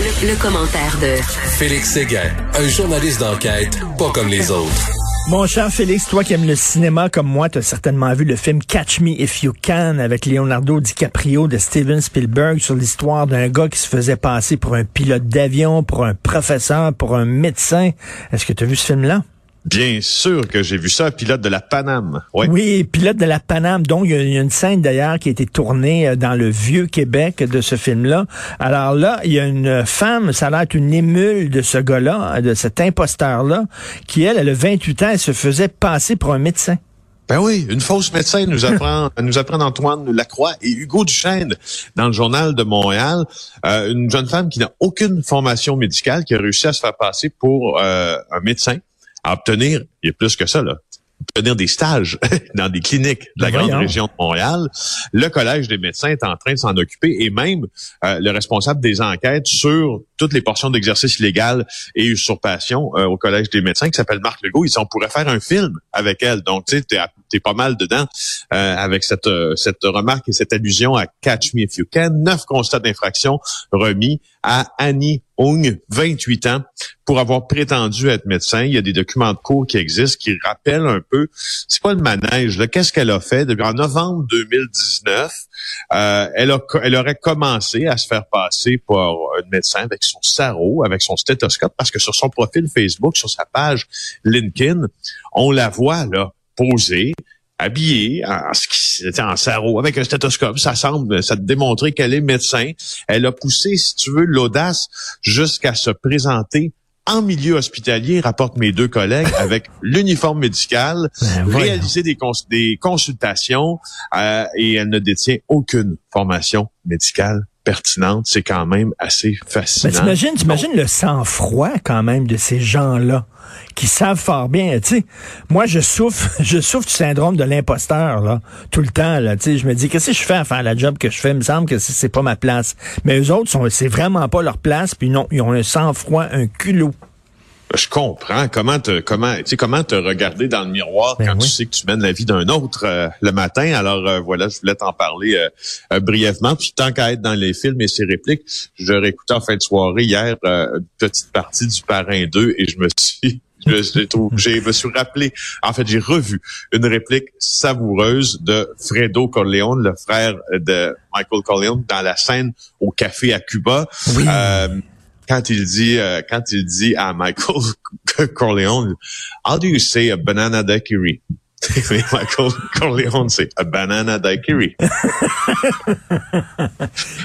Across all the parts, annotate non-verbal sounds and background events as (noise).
Le, le commentaire de Félix Séguin, un journaliste d'enquête pas comme les autres. Mon cher Félix, toi qui aimes le cinéma comme moi, tu as certainement vu le film Catch Me If You Can avec Leonardo DiCaprio de Steven Spielberg sur l'histoire d'un gars qui se faisait passer pour un pilote d'avion, pour un professeur, pour un médecin. Est-ce que tu as vu ce film-là? Bien sûr que j'ai vu ça, pilote de la Paname. Ouais. Oui, pilote de la Paname. Donc, il y a- une scène d'ailleurs qui a été tournée euh, dans le vieux Québec de ce film-là. Alors là, il y a une femme, ça a l'air une émule de ce gars-là, de cet imposteur-là, qui, elle, elle a 28 ans, elle se faisait passer pour un médecin. Ben oui, une fausse médecin nous apprend, (laughs) nous apprend Antoine Lacroix et Hugo Duchesne dans le journal de Montréal. Euh, une jeune femme qui n'a aucune formation médicale, qui a réussi à se faire passer pour euh, un médecin, à obtenir, il y a plus que ça là, obtenir des stages (laughs) dans des cliniques de la Ben grande région de Montréal. Le Collège des médecins est en train de s'en occuper et même euh, le responsable des enquêtes sur toutes les portions d'exercice illégal et usurpation euh, au Collège des médecins qui s'appelle Marc Legault. Il dit on pourrait faire un film avec elle. Donc, tu sais, t'es, pas mal dedans euh, avec cette, cette remarque et cette allusion à Catch Me If You Can. Neuf constats d'infraction remis à Annie Ong, 28 ans, pour avoir prétendu être médecin. Il y a des documents de cours qui existent qui rappellent un peu, c'est pas le manège, qu'est-ce qu'elle a fait? Depuis en novembre 2019? Euh, elle, a, elle aurait commencé à se faire passer pour un médecin avec son sarrau, avec son stéthoscope, parce que sur son profil Facebook, sur sa page LinkedIn, on la voit là posée, habillée en, en, sarrau avec un stéthoscope. Ça semble, ça te démontrer qu'elle est médecin. Elle a poussé, si tu veux, l'audace jusqu'à se présenter en milieu hospitalier, rapportent mes deux collègues, (laughs) avec l'uniforme médical, Ben, réaliser des, cons- des consultations euh, et elle ne détient aucune formation médicale pertinente. C'est quand même assez Mais fascinant. t'imagines, t'imagines le sang-froid quand même de ces gens-là qui savent fort bien. Tu sais, moi je souffre, (laughs) je souffre du syndrome de l'imposteur là, tout le temps là. Tu sais, je me dis qu'est-ce que je fais à faire la job que je fais? Il me semble que c'est pas ma place. Mais eux autres sont, c'est vraiment pas leur place. Puis non, ils ont un sang-froid, un culot. Je comprends comment te comment tu sais comment te regarder dans le miroir Ben quand oui. tu sais que tu mènes la vie d'un autre euh, le matin? Alors euh, voilà, je voulais t'en parler euh, euh, brièvement. Puis tant qu'à être dans les films et ses répliques, je réécoutais en fin de soirée hier euh, une petite partie du Parrain 2 et je me suis (laughs) (laughs) je, me suis rappelé, en fait, j'ai revu une réplique savoureuse de Fredo Corleone, le frère de Michael Corleone, dans la scène au café à Cuba. Oui. Euh, quand il dit euh, quand il dit à Michael (laughs) Corleone, how do you say a banana daiquiri? (laughs) Michael Corleone, c'est a banana daiquiri. (laughs)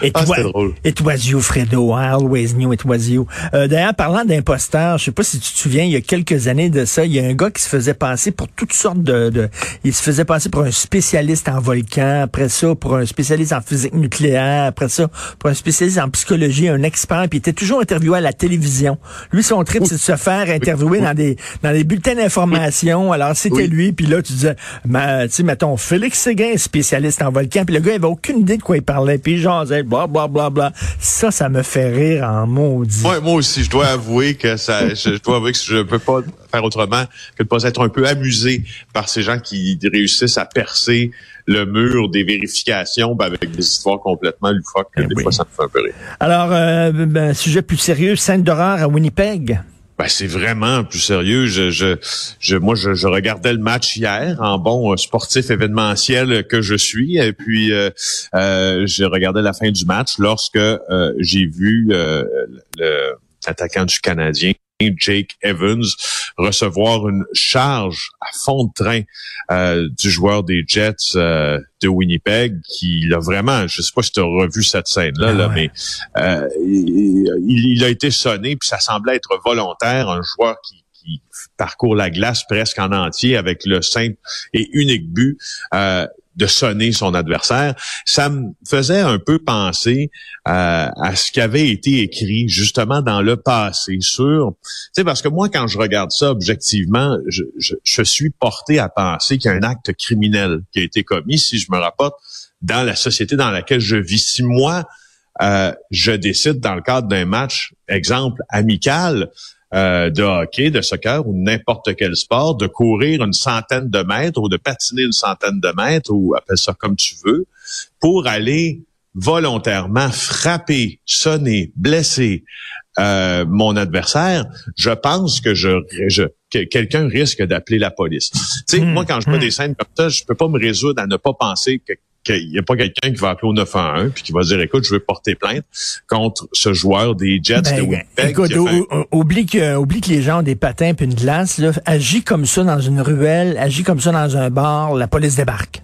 It, Ah, c'était drôle. it was you, Fredo. I always knew it was you. Euh, D'ailleurs, parlant d'imposteurs, je sais pas si tu te souviens, il y a quelques années de ça, il y a un gars qui se faisait passer pour toutes sortes de, de- il se faisait passer pour un spécialiste en volcan, après ça pour un spécialiste en physique nucléaire, après ça pour un spécialiste en psychologie, un expert, puis il était toujours interviewé à la télévision. Lui, son trip, c'est de se faire interviewer dans des dans des bulletins d'information. Alors, c'était lui, puis là, tu disais, ma- tu sais, mettons, Félix Séguin, spécialiste en volcan, puis le gars, il avait aucune idée de quoi il parlait, puis il jasait, bla, bla, bla, bla. Ça, ça me fait rire en maudit. Moi, moi aussi, je dois avouer que ça, je, je dois avouer que je peux pas faire autrement que de pas être un peu amusé par ces gens qui réussissent à percer le mur des vérifications ben, avec des histoires complètement loufoques. Eh des oui. fois, ça me fait un peu rire. Alors, euh, ben, sujet plus sérieux, scène d'horreur à Winnipeg. Ben, c'est vraiment plus sérieux. Je, moi, je, regardais le match hier en bon euh, sportif événementiel que je suis. Et puis, euh, euh, j'ai regardé la fin du match lorsque euh, j'ai vu euh, l'attaquant du Canadien, Jake Evans, recevoir une charge à fond de train euh, du joueur des Jets euh, de Winnipeg, qui l'a vraiment, je sais pas si tu as revu cette scène-là, Ah là, ouais. mais euh, il, il a été sonné, puis ça semblait être volontaire, un joueur qui, qui parcourt la glace presque en entier avec le simple et unique but euh, de sonner son adversaire. Ça me faisait un peu penser à ce qui avait été écrit justement dans le passé sur, tu sais, parce que moi, quand je regarde ça objectivement, je, je, je suis porté à penser qu'il y a un acte criminel qui a été commis si je me rapporte dans la société dans laquelle je vis. Si moi, euh, je décide dans le cadre d'un match, exemple amical, euh, de hockey, de soccer ou n'importe quel sport, de courir une centaine de mètres ou de patiner une centaine de mètres ou appelle ça comme tu veux, pour aller volontairement frapper, sonner, blesser euh, mon adversaire, je pense que je, je que quelqu'un risque d'appeler la police. Tu sais, Hmm, moi quand je vois hmm. des scènes comme ça, je peux pas me résoudre à ne pas penser que qu'il n'y a pas quelqu'un qui va appeler au 911 puis qui va dire écoute je veux porter plainte contre ce joueur des Jets de Ben, Winnipeg écoute, qui fait oublie que, oublie que les gens ont des patins puis une glace, là. Agis comme ça dans une ruelle, agis comme ça dans un bar, la police débarque.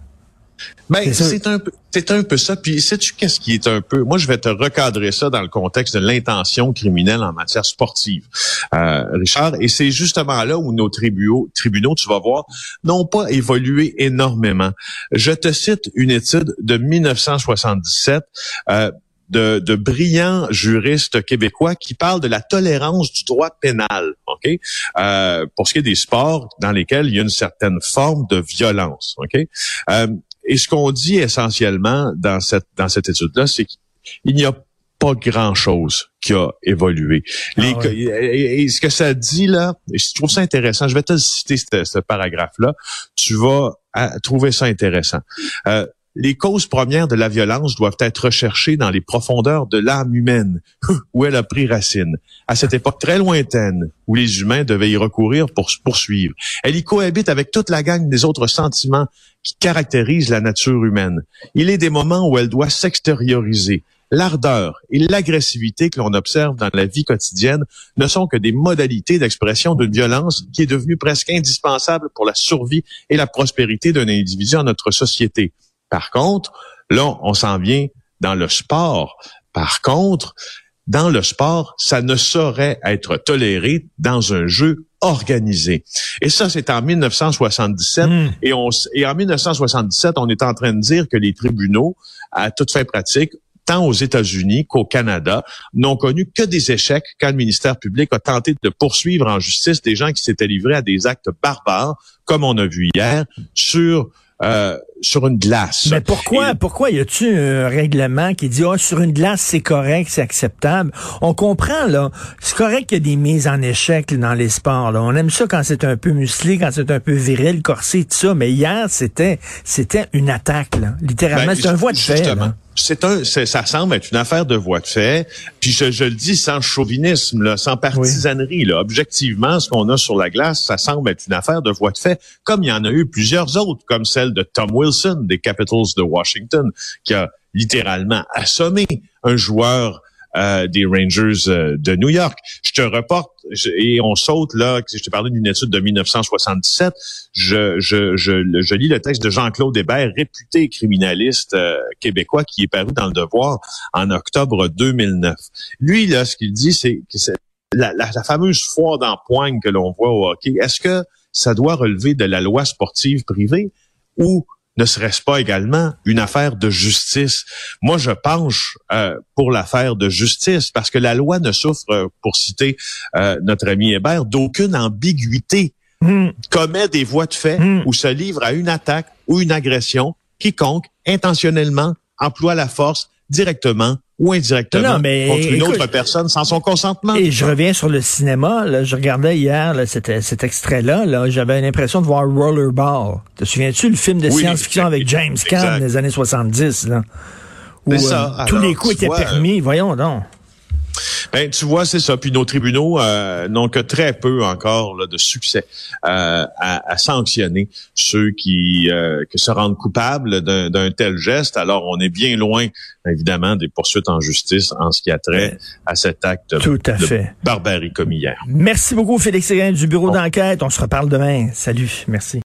Ben, C'est un peu, c'est un peu ça. Puis, sais-tu qu'est-ce qui est un peu, moi, je vais te recadrer ça dans le contexte de l'intention criminelle en matière sportive, euh, Richard. Et c'est justement là où nos tribunaux, tribunaux, tu vas voir, n'ont pas évolué énormément. Je te cite une étude de 1977. Euh, de, de brillants juristes québécois qui parlent de la tolérance du droit pénal, ok, euh, pour ce qui est des sports dans lesquels il y a une certaine forme de violence, ok? Euh, et ce qu'on dit essentiellement dans cette dans cette étude-là, c'est qu'il n'y a pas grand-chose qui a évolué. Les, Ah ouais. et, et ce que ça dit là, et je trouve ça intéressant. Je vais te citer ce, ce paragraphe-là. Tu vas ah, trouver ça intéressant. Euh, les causes premières de la violence doivent être recherchées dans les profondeurs de l'âme humaine, (laughs) où elle a pris racine. À cette époque très lointaine, où les humains devaient y recourir pour se poursuivre. Elle y cohabite avec toute la gang des autres sentiments qui caractérisent la nature humaine. Il est des moments où elle doit s'extérioriser. L'ardeur et l'agressivité que l'on observe dans la vie quotidienne ne sont que des modalités d'expression d'une violence qui est devenue presque indispensable pour la survie et la prospérité d'un individu en notre société. Par contre, là, on s'en vient dans le sport. Par contre, dans le sport, ça ne saurait être toléré dans un jeu organisé. Et ça, c'est en 1977. Hmm. Et, on, s- et en 1977, on est en train de dire que les tribunaux, à toute fin pratique, tant aux États-Unis qu'au Canada, n'ont connu que des échecs quand le ministère public a tenté de poursuivre en justice des gens qui s'étaient livrés à des actes barbares, comme on a vu hier, sur euh, sur une glace. Mais pourquoi, Et- pourquoi y a-tu un règlement qui dit, ah, sur une glace, c'est correct, c'est acceptable? On comprend, là. C'est correct qu'il y a des mises en échec là, dans les sports, là. On aime ça quand c'est un peu musclé, quand c'est un peu viril, corsé, tout ça. Mais hier, c'était, c'était une attaque, là. Littéralement, Ben, c'est un voie de fait. C'est un, c'est- ça semble être une affaire de voie de fait. Puis je, je le dis sans chauvinisme, là, sans partisanerie. Là. Objectivement, ce qu'on a sur la glace, ça semble être une affaire de voie de fait, comme il y en a eu plusieurs autres, comme celle de Tom Wilson des Capitals de Washington, qui a littéralement assommé un joueur euh, des Rangers euh, de New York. Je te reporte, et on saute là, je te parlais d'une étude de 1977, je, je, je, je lis le texte de Jean-Claude Hébert, réputé criminaliste euh, québécois, qui est paru dans Le Devoir en octobre 2009. Lui, là, ce qu'il dit, c'est que la, la, la fameuse foire d'empoigne que l'on voit au hockey. Est-ce que ça doit relever de la loi sportive privée ou ne serait-ce pas également une affaire de justice? Moi, je penche euh, pour l'affaire de justice parce que la loi ne souffre, euh, pour citer euh, notre ami Hébert, d'aucune ambiguïté Hmm. commet des voies de fait Hmm. ou se livre à une attaque ou une agression, quiconque intentionnellement emploie la force directement ou indirectement Non, non, mais contre une écoute, autre personne sans son consentement. Et je reviens sur le cinéma. Là, je regardais hier là, cet, cet extrait-là. Là, J'avais l'impression de voir Rollerball. Te souviens-tu le film de Oui, science-fiction avec James Caan des années 70? Là, où, ça. euh, tous les coups étaient vois, permis. Voyons donc. Ben, tu vois, c'est ça. Puis nos tribunaux euh, n'ont que très peu encore là, de succès euh, à, à sanctionner ceux qui, euh, qui se rendent coupables d'un tel geste. Alors, on est bien loin, évidemment, des poursuites en justice en ce qui a trait à cet acte Tout à de fait. barbarie commis hier. Merci beaucoup, Félix Séguin du bureau d'enquête. On se reparle demain. Salut. Merci.